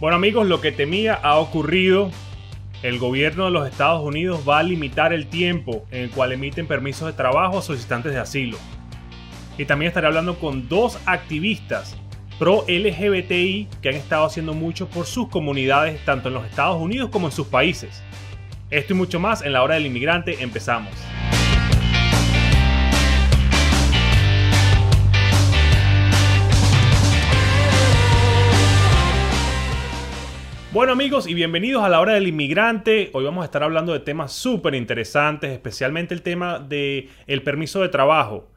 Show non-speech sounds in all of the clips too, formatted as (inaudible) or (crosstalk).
Bueno amigos, lo que temía ha ocurrido. El gobierno de los Estados Unidos va a limitar el tiempo en el cual emiten permisos de trabajo a solicitantes de asilo. Y también estaré hablando con dos activistas pro LGBTI que han estado haciendo mucho por sus comunidades tanto en los Estados Unidos como en sus países. Esto y mucho más en la hora del inmigrante empezamos. Bueno amigos y bienvenidos a la hora del inmigrante. Hoy vamos a estar hablando de temas súper interesantes, especialmente el tema del el permiso de trabajo.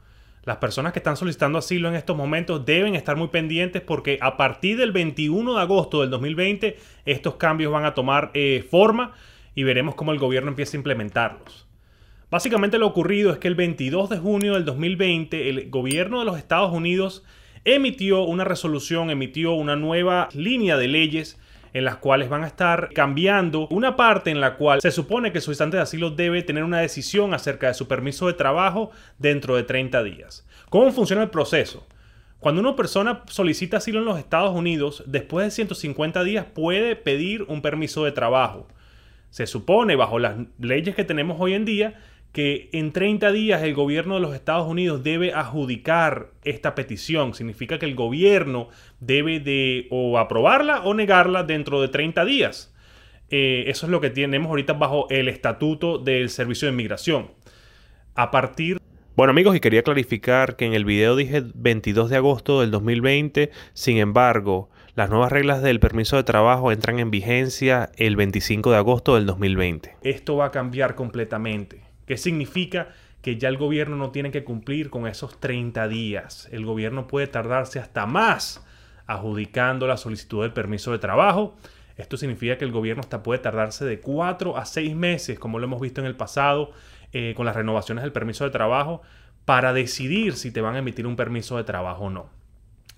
Las personas que están solicitando asilo en estos momentos deben estar muy pendientes porque a partir del 21 de agosto del 2020 estos cambios van a tomar eh, forma y veremos cómo el gobierno empieza a implementarlos. Básicamente lo ocurrido es que el 22 de junio del 2020 el gobierno de los Estados Unidos emitió una resolución, emitió una nueva línea de leyes en las cuales van a estar cambiando una parte en la cual se supone que el solicitante de asilo debe tener una decisión acerca de su permiso de trabajo dentro de 30 días. ¿Cómo funciona el proceso? Cuando una persona solicita asilo en los Estados Unidos, después de 150 días puede pedir un permiso de trabajo. Se supone, bajo las leyes que tenemos hoy en día, que en 30 días el gobierno de los Estados Unidos debe adjudicar esta petición. Significa que el gobierno debe de o aprobarla o negarla dentro de 30 días. Eh, eso es lo que tenemos ahorita bajo el estatuto del Servicio de Inmigración. A partir... Bueno amigos, y quería clarificar que en el video dije 22 de agosto del 2020, sin embargo, las nuevas reglas del permiso de trabajo entran en vigencia el 25 de agosto del 2020. Esto va a cambiar completamente. ¿Qué significa? Que ya el gobierno no tiene que cumplir con esos 30 días. El gobierno puede tardarse hasta más adjudicando la solicitud del permiso de trabajo. Esto significa que el gobierno hasta puede tardarse de 4 a 6 meses, como lo hemos visto en el pasado eh, con las renovaciones del permiso de trabajo, para decidir si te van a emitir un permiso de trabajo o no.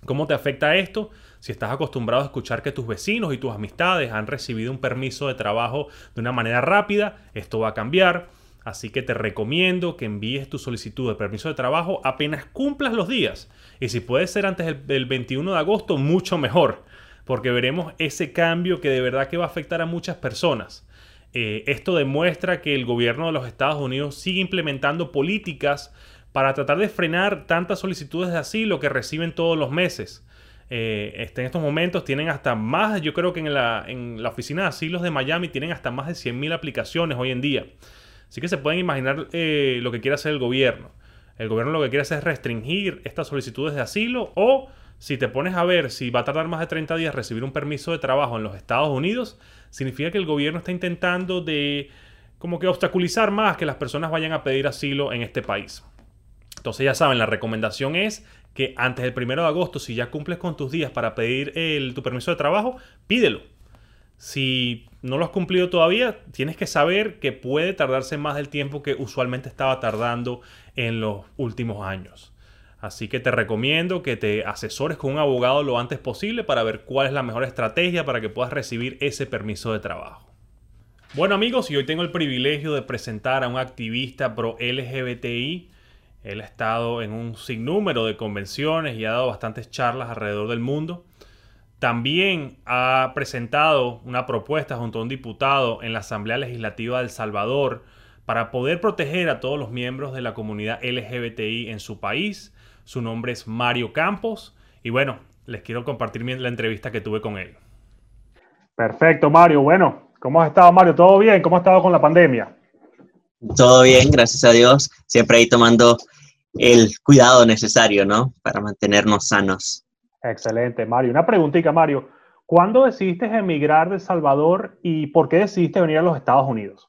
¿Cómo te afecta esto? Si estás acostumbrado a escuchar que tus vecinos y tus amistades han recibido un permiso de trabajo de una manera rápida, esto va a cambiar. Así que te recomiendo que envíes tu solicitud de permiso de trabajo apenas cumplas los días. Y si puede ser antes del, 21 de agosto, mucho mejor. Porque veremos ese cambio que de verdad que va a afectar a muchas personas. Eh, esto demuestra que el gobierno de los Estados Unidos sigue implementando políticas para tratar de frenar tantas solicitudes de asilo que reciben todos los meses. Eh, este, en estos momentos tienen hasta más, yo creo que en la, en la oficina de asilos de Miami tienen hasta más de 100.000 aplicaciones hoy en día. Así que se pueden imaginar eh, lo que quiere hacer el gobierno. El gobierno lo que quiere hacer es restringir estas solicitudes de asilo o si te pones a ver si va a tardar más de 30 días recibir un permiso de trabajo en los Estados Unidos, significa que el gobierno está intentando de como que obstaculizar más que las personas vayan a pedir asilo en este país. Entonces ya saben, la recomendación es que antes del 1 de agosto, si ya cumples con tus días para pedir tu permiso de trabajo, pídelo. Si no lo has cumplido todavía, tienes que saber que puede tardarse más del tiempo que usualmente estaba tardando en los últimos años. Así que te recomiendo que te asesores con un abogado lo antes posible para ver cuál es la mejor estrategia para que puedas recibir ese permiso de trabajo. Bueno amigos, y hoy tengo el privilegio de presentar a un activista pro LGBTI. Él ha estado en un sinnúmero de convenciones y ha dado bastantes charlas alrededor del mundo. También ha presentado una propuesta junto a un diputado en la Asamblea Legislativa de El Salvador para poder proteger a todos los miembros de la comunidad LGBTI en su país. Su nombre es Mario Campos y bueno, les quiero compartir la entrevista que tuve con él. Perfecto, Mario. Bueno, ¿cómo has estado, Mario? ¿Todo bien? ¿Cómo has estado con la pandemia? Todo bien, gracias a Dios. Siempre ahí tomando el cuidado necesario, ¿no? Para mantenernos sanos. Excelente, Mario. Una preguntita, Mario. ¿Cuándo decidiste emigrar de Salvador y por qué decidiste venir a los Estados Unidos?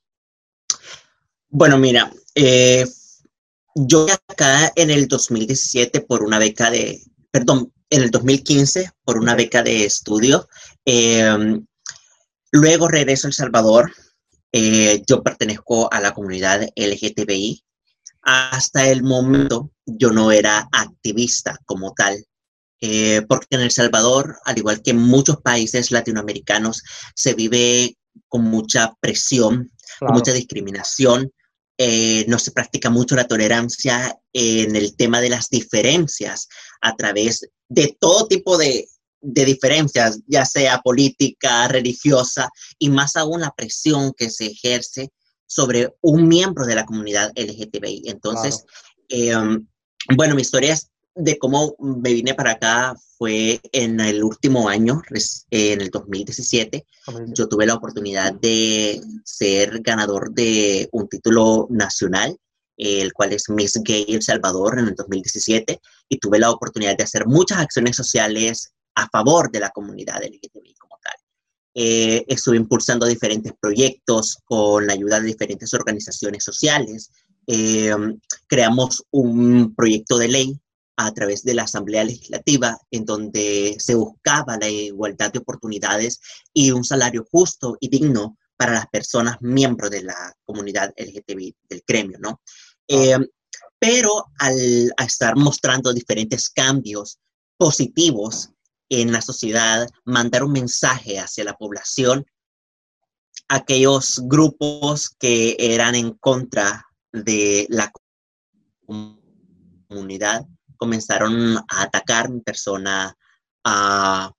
Bueno, mira, eh, yo acá en el 2017 por una beca de, perdón, en el 2015 por una beca de estudio. Em, luego regreso a El Salvador. Eh, yo pertenezco a la comunidad LGTBI. Hasta el momento yo no era activista como tal. Eh, porque en El Salvador, al igual que en muchos países latinoamericanos, se vive con mucha presión, con mucha discriminación. Eh, no se practica mucho la tolerancia en el tema de las diferencias a través de todo tipo de, de diferencias, ya sea política, religiosa, y más aún la presión que se ejerce sobre un miembro de la comunidad LGTBI. Entonces, em, bueno, mi historia es de cómo me vine para acá fue en el último año, en el 2017. Yo tuve la oportunidad de ser ganador de un título nacional, el cual es Miss Gay El Salvador en el 2017, y tuve la oportunidad de hacer muchas acciones sociales a favor de la comunidad LGTBI como tal. Eh, estuve impulsando diferentes proyectos con la ayuda de diferentes organizaciones sociales. Eh, creamos un proyecto de ley a través de la Asamblea Legislativa en donde se buscaba la igualdad de oportunidades y un salario justo y digno para las personas miembros de la comunidad LGTBI del gremio, ¿no? Eh, pero al, al estar mostrando diferentes cambios positivos en la sociedad, mandar un mensaje hacia la población, aquellos grupos que eran en contra de la comunidad comenzaron a atacar mi persona, a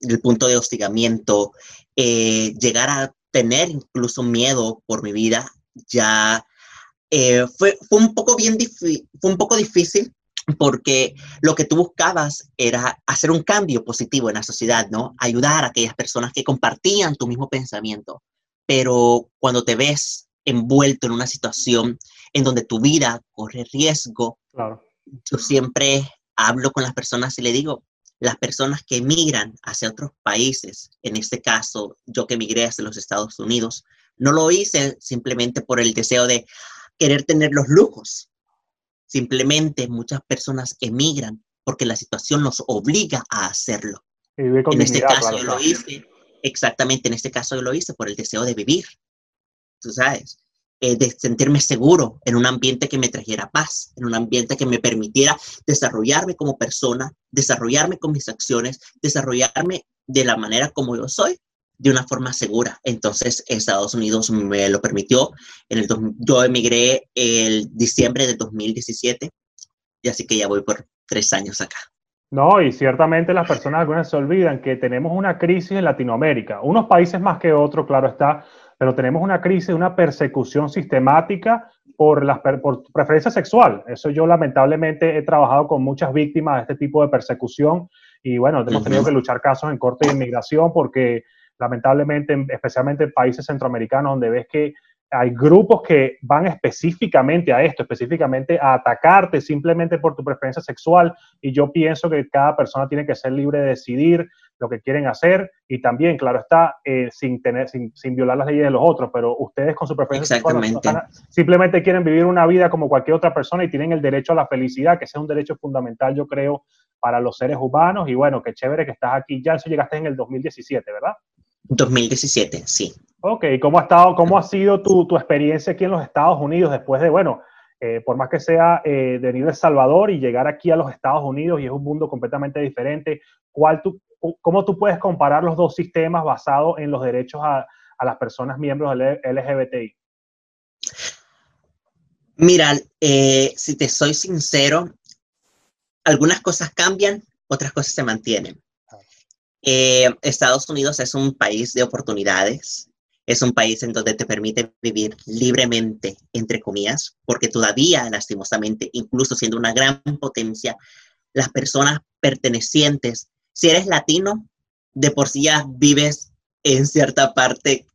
el punto de hostigamiento, eh, llegar a tener incluso miedo por mi vida, ya eh, fue, fue, un poco bien fue un poco difícil porque lo que tú buscabas era hacer un cambio positivo en la sociedad, ¿no? Ayudar a aquellas personas que compartían tu mismo pensamiento. Pero cuando te ves envuelto en una situación en donde tu vida corre riesgo, yo siempre hablo con las personas y le digo, las personas que emigran hacia otros países, en este caso yo que emigré hacia los Estados Unidos, no lo hice simplemente por el deseo de querer tener los lujos, Simplemente muchas personas emigran porque la situación nos obliga a hacerlo. En este caso yo lo hice, exactamente, en este caso yo lo hice por el deseo de vivir, tú sabes, eh, de sentirme seguro en un ambiente que me trajera paz, en un ambiente que me permitiera desarrollarme como persona, desarrollarme con mis acciones, desarrollarme de la manera como yo soy de una forma segura. Entonces, Estados Unidos me lo permitió. En el, yo emigré el diciembre de 2017 y así que ya voy por tres años acá. No, y ciertamente las personas algunas se olvidan que tenemos una crisis en Latinoamérica, unos países más que otros, claro está, pero tenemos una crisis, una persecución sistemática por, las, por preferencia sexual. Eso yo lamentablemente he trabajado con muchas víctimas de este tipo de persecución y bueno, hemos tenido que luchar casos en corte de inmigración porque lamentablemente, especialmente en países centroamericanos, donde ves que hay grupos que van específicamente a esto, específicamente a atacarte simplemente por tu preferencia sexual. Y yo pienso que cada persona tiene que ser libre de decidir lo que quieren hacer y también, claro está, eh, sin, tener, sin, violar las leyes de los otros, pero ustedes con su preferencia sexual simplemente quieren vivir una vida como cualquier otra persona y tienen el derecho a la felicidad, que ese es un derecho fundamental, yo creo, para los seres humanos. Y bueno, qué chévere que estás aquí. Ya eso llegaste en el 2017, ¿verdad? 2017, sí. Ok, ¿cómo ha, estado, cómo ha sido tu, tu experiencia aquí en los Estados Unidos después de, bueno, eh, por más que sea eh, de nivel Salvador y llegar aquí a los Estados Unidos y es un mundo completamente diferente, ¿cuál tú, ¿cómo tú puedes comparar los dos sistemas basados en los derechos a, a las personas miembros del LGBTI? Mira, eh, si te soy sincero, algunas cosas cambian, otras cosas se mantienen. Eh, Estados Unidos es un país de oportunidades, es un país en donde te permite vivir libremente, entre comillas, porque todavía, lastimosamente, incluso siendo una gran potencia, las personas pertenecientes, si eres latino, de por sí ya vives en cierta parte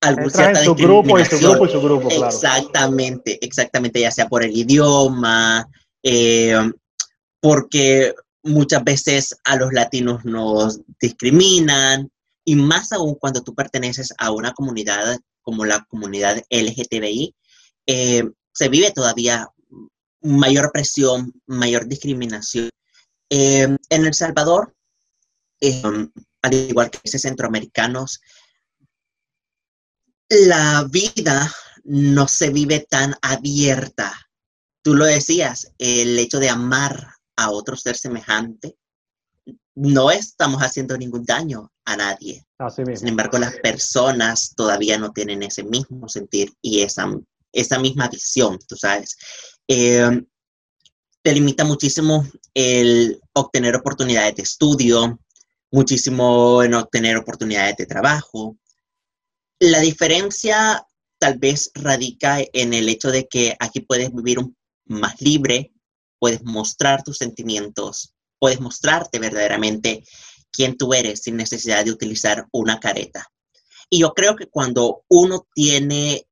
algún cierta en grupo y su grupo y su grupo, claro. Exactamente, exactamente, ya sea por el idioma, eh, porque muchas veces a los latinos nos discriminan y más aún cuando tú perteneces a una comunidad como la comunidad LGTBI, eh, se vive todavía mayor presión, mayor discriminación. Eh, en El Salvador, eh, al igual que países centroamericanos, la vida no se vive tan abierta. Tú lo decías, el hecho de amar a otro ser semejante, no estamos haciendo ningún daño a nadie. Sin embargo, las personas todavía no tienen ese mismo sentir y esa, esa misma visión, tú sabes. Eh, te limita muchísimo el obtener oportunidades de estudio, muchísimo en obtener oportunidades de trabajo. La diferencia tal vez radica en el hecho de que aquí puedes vivir más libre, puedes mostrar tus sentimientos, puedes mostrarte verdaderamente quién tú eres sin necesidad de utilizar una careta. Y yo creo que cuando uno tiene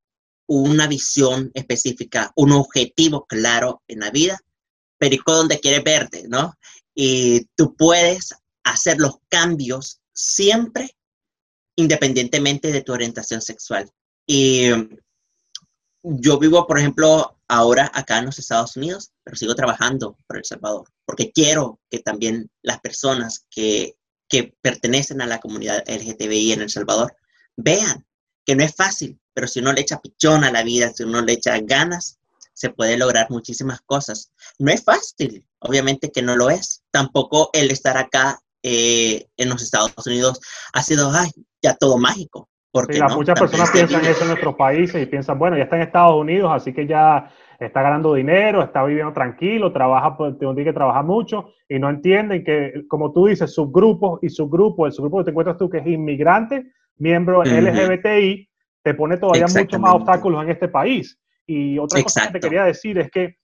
una visión específica, un objetivo claro en la vida, perico donde quiere verte, ¿no? Y tú puedes hacer los cambios siempre independientemente de tu orientación sexual. Y yo vivo, por ejemplo, ahora acá en los Estados Unidos, pero sigo trabajando por El Salvador, porque quiero que también las personas que, que pertenecen a la comunidad LGTBI en El Salvador vean que no es fácil, pero si uno le echa pichón a la vida, si uno le echa ganas, se puede lograr muchísimas cosas. No es fácil, obviamente que no lo es. Tampoco el estar acá eh, en los Estados Unidos ha sido, ay, ya todo mágico. Porque muchas personas piensan eso en nuestros países y piensan, bueno, ya está en Estados Unidos, así que ya está ganando dinero, está viviendo tranquilo, trabaja, tiene que trabajar mucho y no entienden que, como tú dices, subgrupos y subgrupos, el subgrupo que te encuentras tú que es inmigrante, miembro LGBTI, te pone todavía muchos más obstáculos en este país. Y otra cosa que te quería decir es que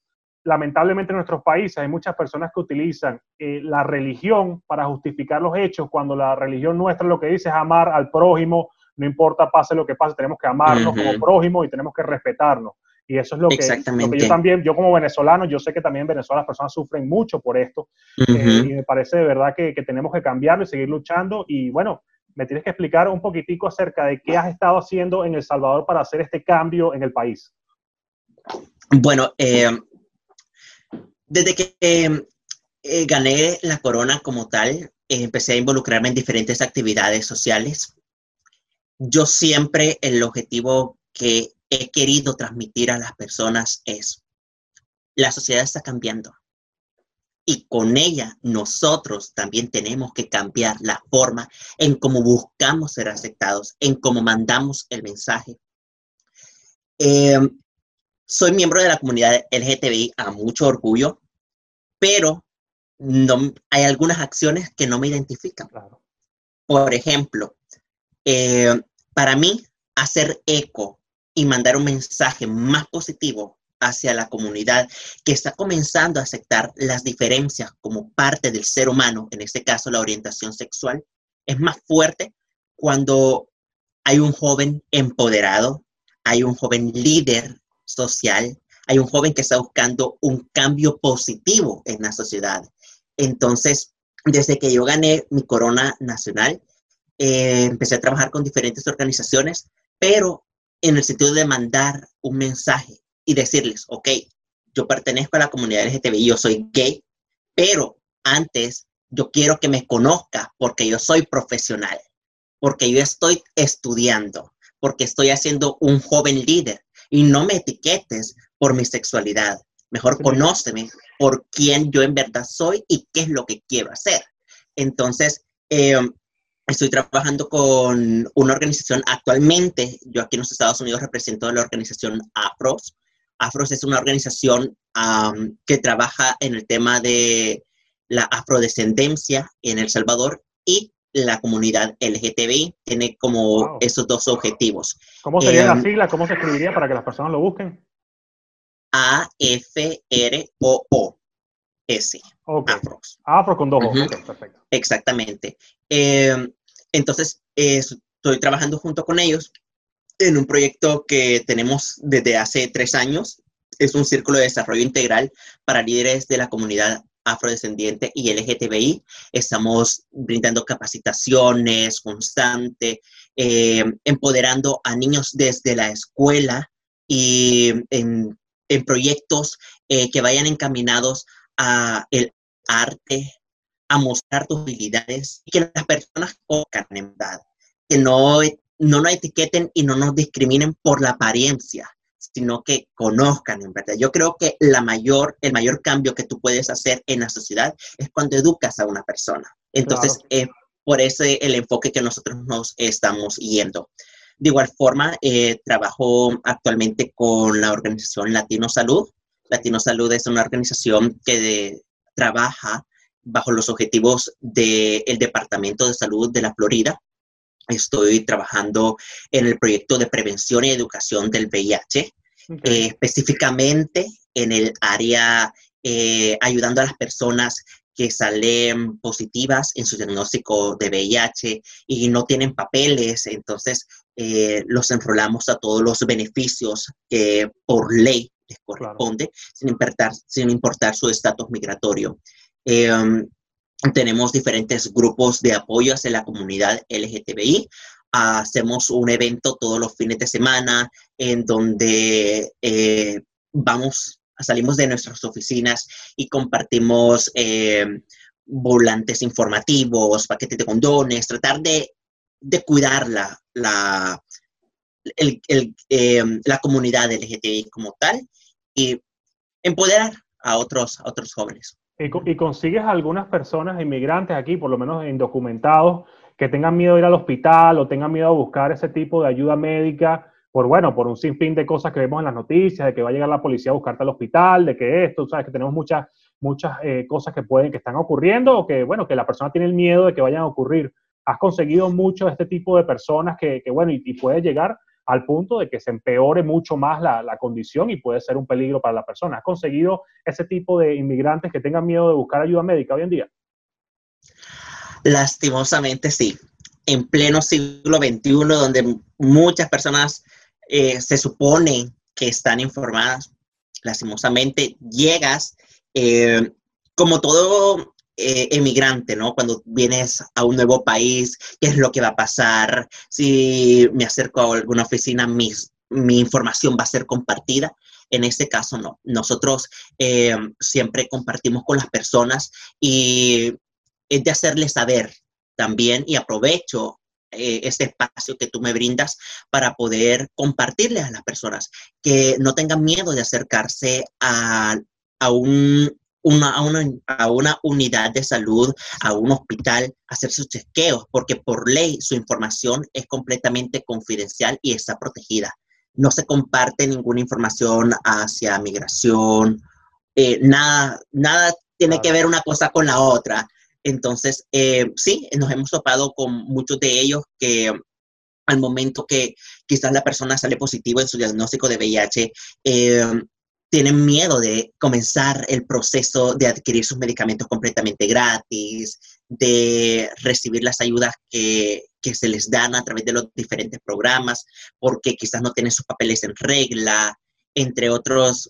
lamentablemente en nuestros países hay muchas personas que utilizan eh, la religión para justificar los hechos, cuando la religión nuestra lo que dice es amar al prójimo, no importa pase lo que pase, tenemos que amarnos como prójimo y tenemos que respetarnos. Y eso es lo que, yo también, yo como venezolano, yo sé que también en Venezuela las personas sufren mucho por esto. Eh, y me parece de verdad que, que tenemos que cambiarlo y seguir luchando. Y bueno, me tienes que explicar un poquitico acerca de qué has estado haciendo en El Salvador para hacer este cambio en el país. Bueno, eh, desde que eh, gané la corona como tal, empecé a involucrarme en diferentes actividades sociales. Yo siempre el objetivo que he querido transmitir a las personas es, la sociedad está cambiando y con ella nosotros también tenemos que cambiar la forma en cómo buscamos ser aceptados, en cómo mandamos el mensaje. Em, soy miembro de la comunidad LGTBI a mucho orgullo, pero no, hay algunas acciones que no me identifican. Por ejemplo, eh, para mí, hacer eco y mandar un mensaje más positivo hacia la comunidad que está comenzando a aceptar las diferencias como parte del ser humano, en este caso la orientación sexual, es más fuerte cuando hay un joven empoderado, hay un joven líder social, hay un joven que está buscando un cambio positivo en la sociedad. Entonces, desde que yo gané mi corona nacional, eh, empecé a trabajar con diferentes organizaciones, pero en el sentido de mandar un mensaje y decirles, ok, yo pertenezco a la comunidad LGTBI, yo soy gay, pero antes yo quiero que me conozca porque yo soy profesional, porque yo estoy estudiando, porque estoy haciendo un joven líder y no me etiquetes por mi sexualidad. Mejor conóceme por quién yo en verdad soy y qué es lo que quiero hacer. Entonces, em, estoy trabajando con una organización actualmente. Yo aquí en los Estados Unidos represento la organización AFROS, Afros es una organización que trabaja en el tema de la afrodescendencia en El Salvador y la comunidad LGTBI. Tiene como esos dos objetivos. ¿Cómo sería la em, sigla? ¿Cómo se escribiría para que las personas lo busquen? A-F-R-O-O-S. Afros. Afro con dos O. perfecto. Exactamente. Em, entonces, estoy trabajando junto con ellos en un proyecto que tenemos desde hace tres años. Es un círculo de desarrollo integral para líderes de la comunidad afrodescendiente y LGTBI. Estamos brindando capacitaciones constantes, eh, empoderando a niños desde la escuela y en, proyectos eh, que vayan encaminados a el arte, a mostrar tus habilidades y que las personas tocan en verdad, que no no nos etiqueten y no nos discriminen por la apariencia, sino que conozcan en verdad. Yo creo que la mayor, el mayor cambio que tú puedes hacer en la sociedad es cuando educas a una persona. Entonces, por ese el enfoque que nosotros nos estamos yendo. De igual forma, eh, trabajo actualmente con la organización Latino Salud. Latino Salud es una organización que trabaja bajo los objetivos del Departamento de Salud de la Florida. Estoy trabajando en el proyecto de prevención y educación del VIH, eh, específicamente en el área eh, ayudando a las personas que salen positivas en su diagnóstico de VIH y no tienen papeles, entonces eh, los enrolamos a todos los beneficios que por ley les corresponde, sin, importar, sin importar su estatus migratorio. Em, tenemos diferentes grupos de apoyo hacia la comunidad LGTBI. hacemos un evento todos los fines de semana en donde eh, vamos, salimos de nuestras oficinas y compartimos eh, volantes informativos, paquetes de condones, tratar de, de cuidar la, la, em, la comunidad LGTBI como tal y empoderar a otros, a otros jóvenes. Y, consigues algunas personas inmigrantes aquí, por lo menos indocumentados, que tengan miedo de ir al hospital o tengan miedo a buscar ese tipo de ayuda médica por, bueno, por un sinfín de cosas que vemos en las noticias, de que va a llegar la policía a buscarte al hospital, de que esto, sabes, que tenemos muchas, muchas eh, cosas que pueden, que están ocurriendo o que, bueno, que la persona tiene el miedo de que vayan a ocurrir. Has conseguido mucho de este tipo de personas que, que bueno, y, y puede llegar al punto de que se empeore mucho más la, condición y puede ser un peligro para la persona. ¿Has conseguido ese tipo de inmigrantes que tengan miedo de buscar ayuda médica hoy en día? Lastimosamente sí. En pleno siglo XXI, donde muchas personas eh, se supone que están informadas, lastimosamente llegas, eh, como todo eh, emigrante, ¿no? Cuando vienes a un nuevo país, ¿qué es lo que va a pasar? Si me acerco a alguna oficina, mi información va a ser compartida. En este caso, no. Nosotros eh, siempre compartimos con las personas y es de hacerles saber también y aprovecho eh, ese espacio que tú me brindas para poder compartirles a las personas que no tengan miedo de acercarse a, a un una, a, una, a una unidad de salud, a un hospital, hacer sus chequeos, porque por ley su información es completamente confidencial y está protegida. No se comparte ninguna información hacia migración, eh, nada, nada tiene que ver una cosa con la otra. Entonces, eh, sí, nos hemos topado con muchos de ellos que al momento que quizás la persona sale positivo en su diagnóstico de VIH, eh, tienen miedo de comenzar el proceso de adquirir sus medicamentos completamente gratis, de recibir las ayudas que, se les dan a través de los diferentes programas, porque quizás no tienen sus papeles en regla, entre otros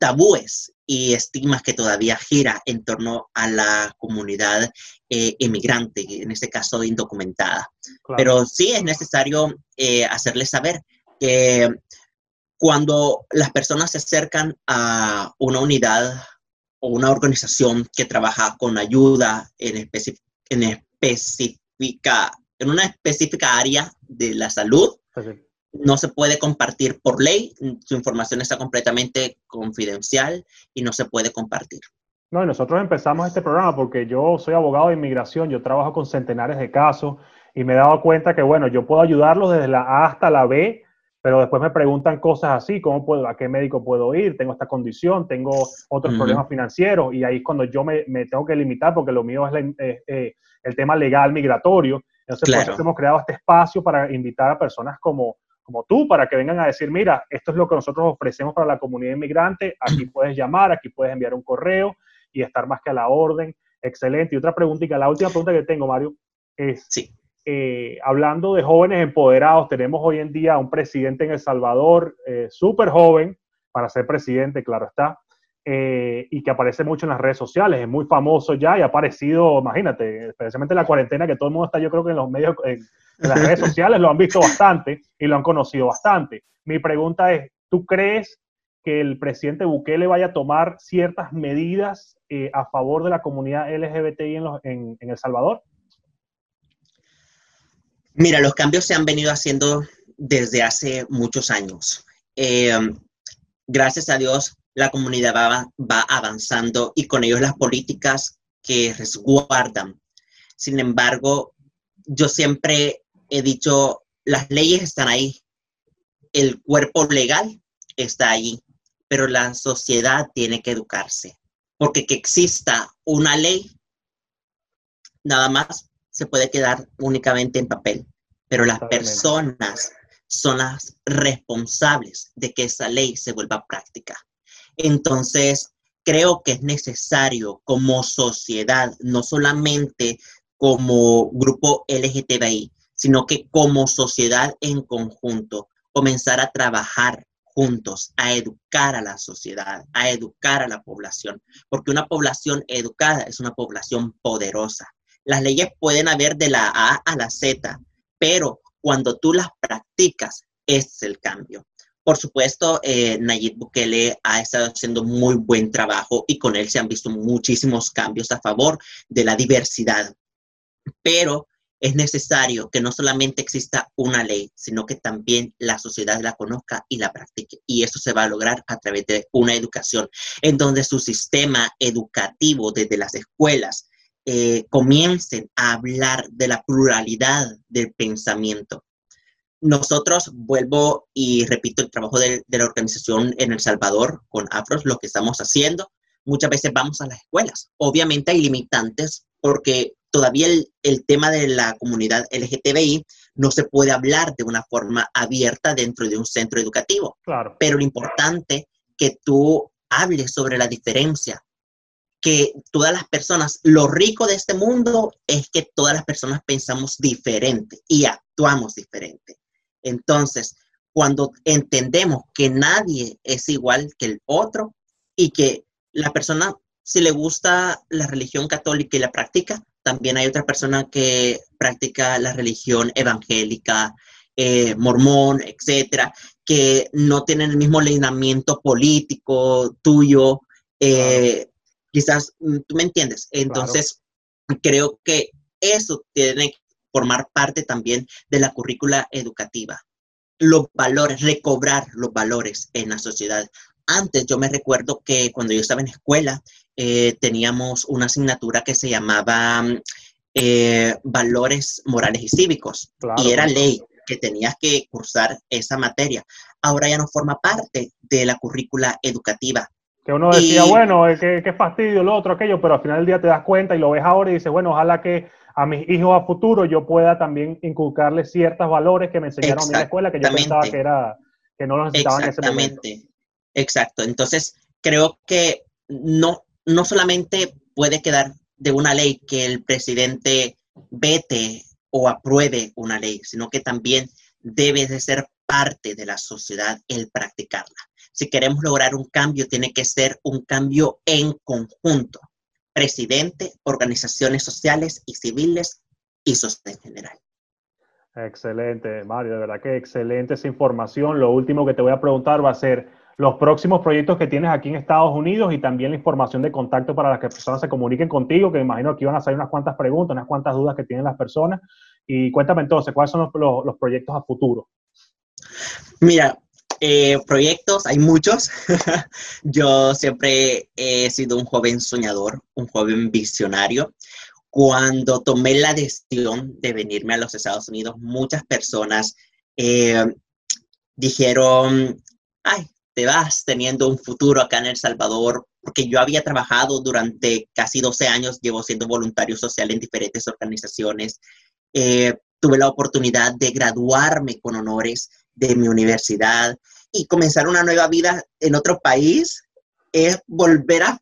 tabúes y estigmas que todavía gira en torno a la comunidad eh, emigrante, en este caso indocumentada. Pero sí es necesario eh, hacerles saber que cuando las personas se acercan a una unidad o una organización que trabaja con ayuda en, en específica, en una específica área de la salud, no se puede compartir por ley, su información está completamente confidencial y no se puede compartir. No, y nosotros empezamos este programa porque yo soy abogado de inmigración, yo trabajo con centenares de casos y me he dado cuenta que, bueno, yo puedo ayudarlos desde la A hasta la B pero después me preguntan cosas así, ¿cómo puedo, a qué médico puedo ir? Tengo esta condición, tengo otros problemas financieros y ahí es cuando yo me, tengo que limitar porque lo mío es eh, el tema legal migratorio. Entonces, por eso hemos creado este espacio para invitar a personas como, como tú, para que vengan a decir, mira, esto es lo que nosotros ofrecemos para la comunidad inmigrante, aquí puedes llamar, aquí puedes enviar un correo y estar más que a la orden. Excelente. Y otra preguntita, la última pregunta que tengo, Mario, es, sí. Eh, hablando de jóvenes empoderados, tenemos hoy en día un presidente en El Salvador eh, súper joven para ser presidente, claro está, eh, y que aparece mucho en las redes sociales, es muy famoso ya y ha aparecido, imagínate, especialmente en la cuarentena, que todo el mundo está, yo creo que en los medios, en, las redes sociales lo han visto bastante y lo han conocido bastante. Mi pregunta es, ¿tú crees que el presidente Bukele vaya a tomar ciertas medidas a favor de la comunidad LGBTI en El Salvador? Mira, los cambios se han venido haciendo desde hace muchos años. Eh, gracias a Dios, la comunidad va, va, avanzando y con ellos las políticas que resguardan. Sin embargo, yo siempre he dicho, las leyes están ahí, el cuerpo legal está ahí, pero la sociedad tiene que educarse, porque que exista una ley nada más se puede quedar únicamente en papel, pero las personas son las responsables de que esa ley se vuelva práctica. Entonces, creo que es necesario como sociedad, no solamente como grupo LGTBI, sino que como sociedad en conjunto, comenzar a trabajar juntos, a educar a la sociedad, a educar a la población, porque una población educada es una población poderosa. Las leyes pueden haber de la A a la Z, pero cuando tú las practicas, es el cambio. Por supuesto, eh, Nayib Bukele ha estado haciendo muy buen trabajo y con él se han visto muchísimos cambios a favor de la diversidad. Pero es necesario que no solamente exista una ley, sino que también la sociedad la conozca y la practique. Y eso se va a lograr a través de una educación en donde su sistema educativo desde las escuelas eh, comiencen a hablar de la pluralidad del pensamiento. Nosotros, vuelvo y repito el trabajo de, la organización en El Salvador con Afros, lo que estamos haciendo. Muchas veces vamos a las escuelas. Obviamente hay limitantes porque todavía el, tema de la comunidad LGTBI no se puede hablar de una forma abierta dentro de un centro educativo. Claro. Pero lo importante que tú hables sobre la diferencia, que todas las personas, lo rico de este mundo es que todas las personas pensamos diferente y actuamos diferente. Entonces, cuando entendemos que nadie es igual que el otro y que la persona, si le gusta la religión católica y la practica, también hay otra persona que practica la religión evangélica, eh, mormón, etcétera, que no tienen el mismo alineamiento político tuyo. Eh, quizás mm, tú me entiendes. Entonces, creo que eso tiene que formar parte también de la currícula educativa. Los valores, recobrar los valores en la sociedad. Antes yo me recuerdo que cuando yo estaba en escuela, eh, teníamos una asignatura que se llamaba eh, Valores Morales y Cívicos. y era ley que tenías que cursar esa materia. Ahora ya no forma parte de la currícula educativa. Que uno decía, bueno, eh, qué, fastidio, lo otro, aquello, pero al final del día te das cuenta y lo ves ahora y dices, bueno, ojalá que a mis hijos a futuro yo pueda también inculcarles ciertos valores que me enseñaron en la escuela que yo pensaba que, era, que no los necesitaban en ese momento. Exacto. Entonces, creo que no, no solamente puede quedar de una ley que el presidente vete o apruebe una ley, sino que también debe de ser parte de la sociedad el practicarla. Si queremos lograr un cambio, tiene que ser un cambio en conjunto. Presidente, organizaciones sociales y civiles y sociedad en general. Excelente, Mario, de verdad que excelente esa información. Lo último que te voy a preguntar va a ser, los próximos proyectos que tienes aquí en Estados Unidos y también la información de contacto para las que personas se comuniquen contigo, que imagino que iban a salir unas cuantas preguntas, unas cuantas dudas que tienen las personas. Y cuéntame entonces, ¿cuáles son los, proyectos a futuro? Mira, eh, proyectos, hay muchos. (laughs) Yo siempre he sido un joven soñador, un joven visionario. Cuando tomé la decisión de venirme a los Estados Unidos, muchas personas eh, dijeron, ay, te vas teniendo un futuro acá en El Salvador, porque yo había trabajado durante casi 12 años, llevo siendo voluntario social en diferentes organizaciones. Eh, tuve la oportunidad de graduarme con honores de mi universidad y comenzar una nueva vida en otro país es volver a,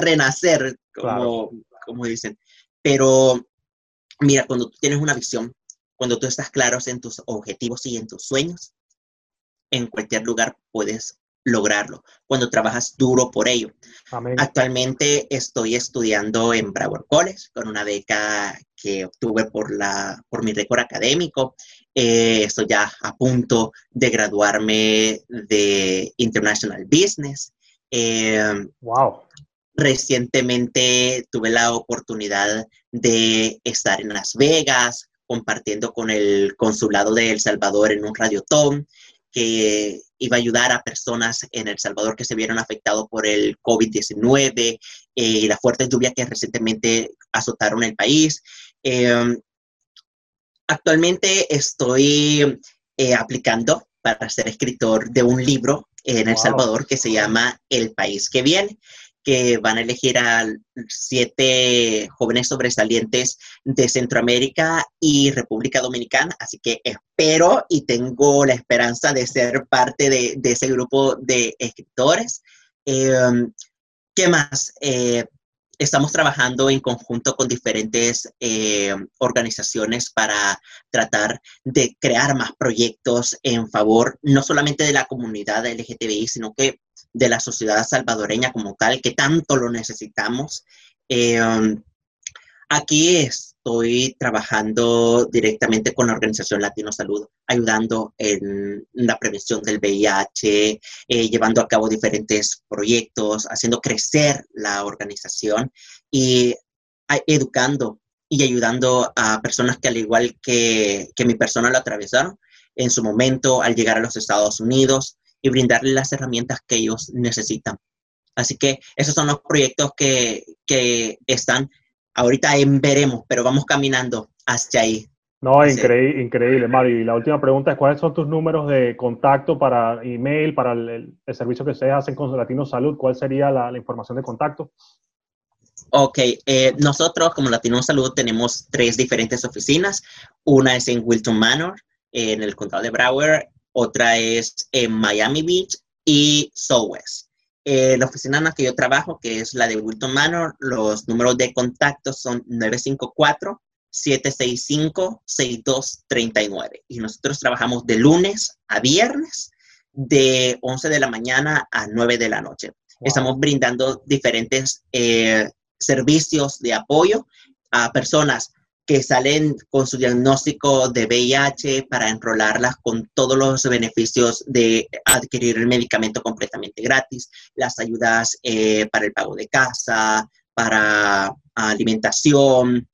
renacer, como, como dicen. Pero mira, cuando tú tienes una visión, cuando tú estás claro en tus objetivos y en tus sueños, en cualquier lugar puedes lograrlo, cuando trabajas duro por ello. Actualmente estoy estudiando en Broward College con una beca que obtuve por, la, por mi récord académico. Eh, estoy ya a punto de graduarme de International Business. wow. Eh, recientemente tuve la oportunidad de estar en Las Vegas compartiendo con el consulado de El Salvador en un radiotón que iba a ayudar a personas en El Salvador que se vieron afectados por el COVID-19 eh, y las fuertes lluvias que recientemente azotaron el país. Em, actualmente estoy eh, aplicando para ser escritor de un libro en El Salvador que se llama El País que Viene. que van a elegir a siete jóvenes sobresalientes de Centroamérica y República Dominicana, así que espero y tengo la esperanza de ser parte de, ese grupo de escritores. Em, ¿Qué más? Eh, estamos trabajando en conjunto con diferentes eh, organizaciones para tratar de crear más proyectos en favor no solamente de la comunidad LGTBI, sino que de la sociedad salvadoreña como tal, que tanto lo necesitamos. Eh, aquí estoy trabajando directamente con la organización Latino Salud, ayudando en la prevención del VIH, eh, llevando a cabo diferentes proyectos, haciendo crecer la organización y educando y ayudando a personas que al igual que, que mi persona lo atravesaron en su momento al llegar a los Estados Unidos, y brindarles las herramientas que ellos necesitan. Así que esos son los proyectos que, que están ahorita veremos, pero vamos caminando hacia ahí. No, increíble, increíble, Mario. Y la última pregunta es, ¿cuáles son tus números de contacto para email, para el, servicio que ustedes hacen con Latino Salud? ¿Cuál sería la, información de contacto? Ok, eh, nosotros como Latino Salud tenemos tres diferentes oficinas. Una es en Wilton Manor, en el condado de Broward, otra es en Miami Beach y Southwest. Eh, la oficina en la que yo trabajo, que es la de Wilton Manor, los números de contacto son 954-765-6239. Y nosotros trabajamos de lunes a viernes, de 11 de la mañana a 9 de la noche. Estamos brindando diferentes eh, servicios de apoyo a personas que salen con su diagnóstico de VIH para enrolarlas con todos los beneficios de adquirir el medicamento completamente gratis, las ayudas eh, para el pago de casa, para alimentación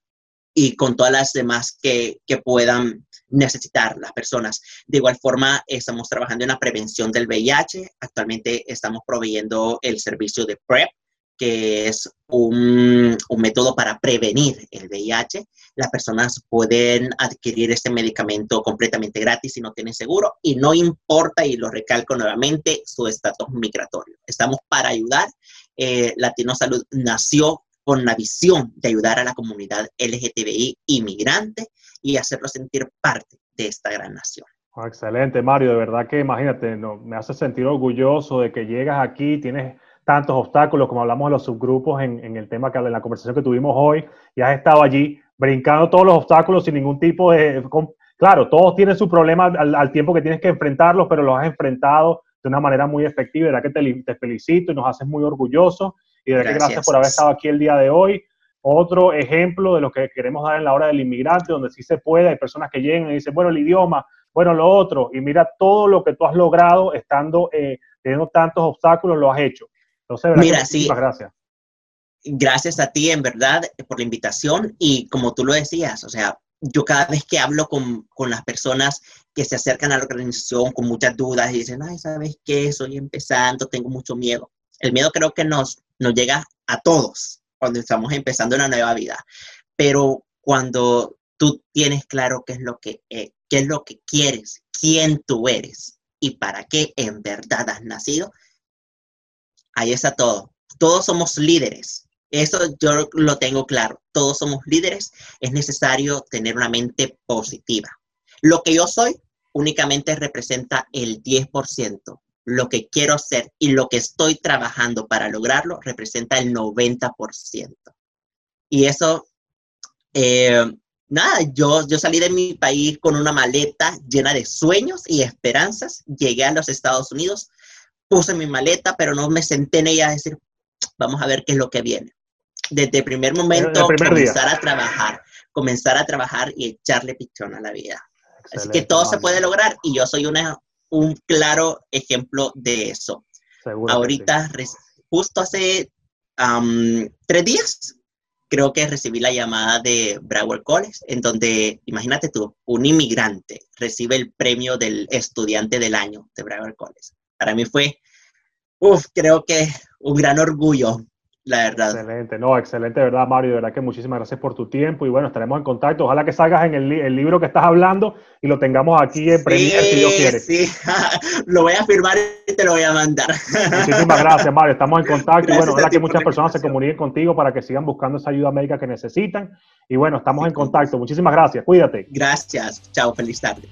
y con todas las demás que, que puedan necesitar las personas. De igual forma, estamos trabajando en la prevención del VIH. Actualmente estamos proveyendo el servicio de PrEP, que es un, método para prevenir el VIH. Las personas pueden adquirir este medicamento completamente gratis si no tienen seguro y no importa, y lo recalco nuevamente, su estatus migratorio. Estamos para ayudar. Eh, Latino Salud nació con la visión de ayudar a la comunidad LGTBI inmigrante y hacerlo sentir parte de esta gran nación. Ah, excelente, Mario. De verdad que imagínate, me hace sentir orgulloso de que llegas aquí, tienes tantos obstáculos, como hablamos de los subgrupos en, el tema que en la conversación que tuvimos hoy, y has estado allí brincando todos los obstáculos sin ningún tipo de... claro, todos tienen su problema al, tiempo que tienes que enfrentarlos, pero los has enfrentado de una manera muy efectiva. De verdad que te, felicito y nos haces muy orgullosos. Y de verdad que gracias por haber estado aquí el día de hoy. Otro ejemplo de lo que queremos dar en la hora del inmigrante, donde sí se puede, hay personas que llegan y dicen, bueno, el idioma, bueno, lo otro, y mira todo lo que tú has logrado estando eh, teniendo tantos obstáculos, lo has hecho. Mira, sí. Gracias. Gracias a ti, en verdad, por la invitación. Y como tú lo decías, o sea, yo cada vez que hablo con, con, las personas que se acercan a la organización con muchas dudas y dicen, ay, ¿sabes qué? Estoy empezando, tengo mucho miedo. El miedo creo que nos, nos llega a todos cuando estamos empezando una nueva vida. Pero cuando tú tienes claro qué es lo que, eh, qué es lo que quieres, quién tú eres y para qué en verdad has nacido, Ahí está todo. Todos somos líderes. Eso yo lo tengo claro. Todos somos líderes. Es necesario tener una mente positiva. Lo que yo soy únicamente representa el 10%. Lo que quiero ser y lo que estoy trabajando para lograrlo representa el 90%. Y eso, eh, nada, yo, yo salí de mi país con una maleta llena de sueños y esperanzas. Llegué a los Estados Unidos puse mi maleta, pero no me senté en ella a decir, vamos a ver qué es lo que viene. Desde el primer momento, comenzar a trabajar, comenzar a trabajar y echarle pichón a la vida. Así que todo se puede lograr y yo soy una, un claro ejemplo de eso. Ahorita, justo hace tres días, creo que recibí la llamada de Broward College, en donde, imagínate tú, un inmigrante recibe el premio del estudiante del año de Broward College para mí fue, uff, creo que un gran orgullo la verdad. Excelente, no, excelente, verdad, Mario, de verdad que muchísimas gracias por tu tiempo y bueno, estaremos en contacto. Ojalá que salgas en el, libro que estás hablando y lo tengamos aquí en sí, si Dios quiere. Sí, (laughs) lo voy a firmar y te lo voy a mandar. Muchísimas gracias, Mario, estamos en contacto y bueno, ojalá que muchas personas se comuniquen contigo para que sigan buscando esa ayuda médica que necesitan y bueno, estamos en contacto. Muchísimas gracias, cuídate. Gracias, chao, feliz tarde.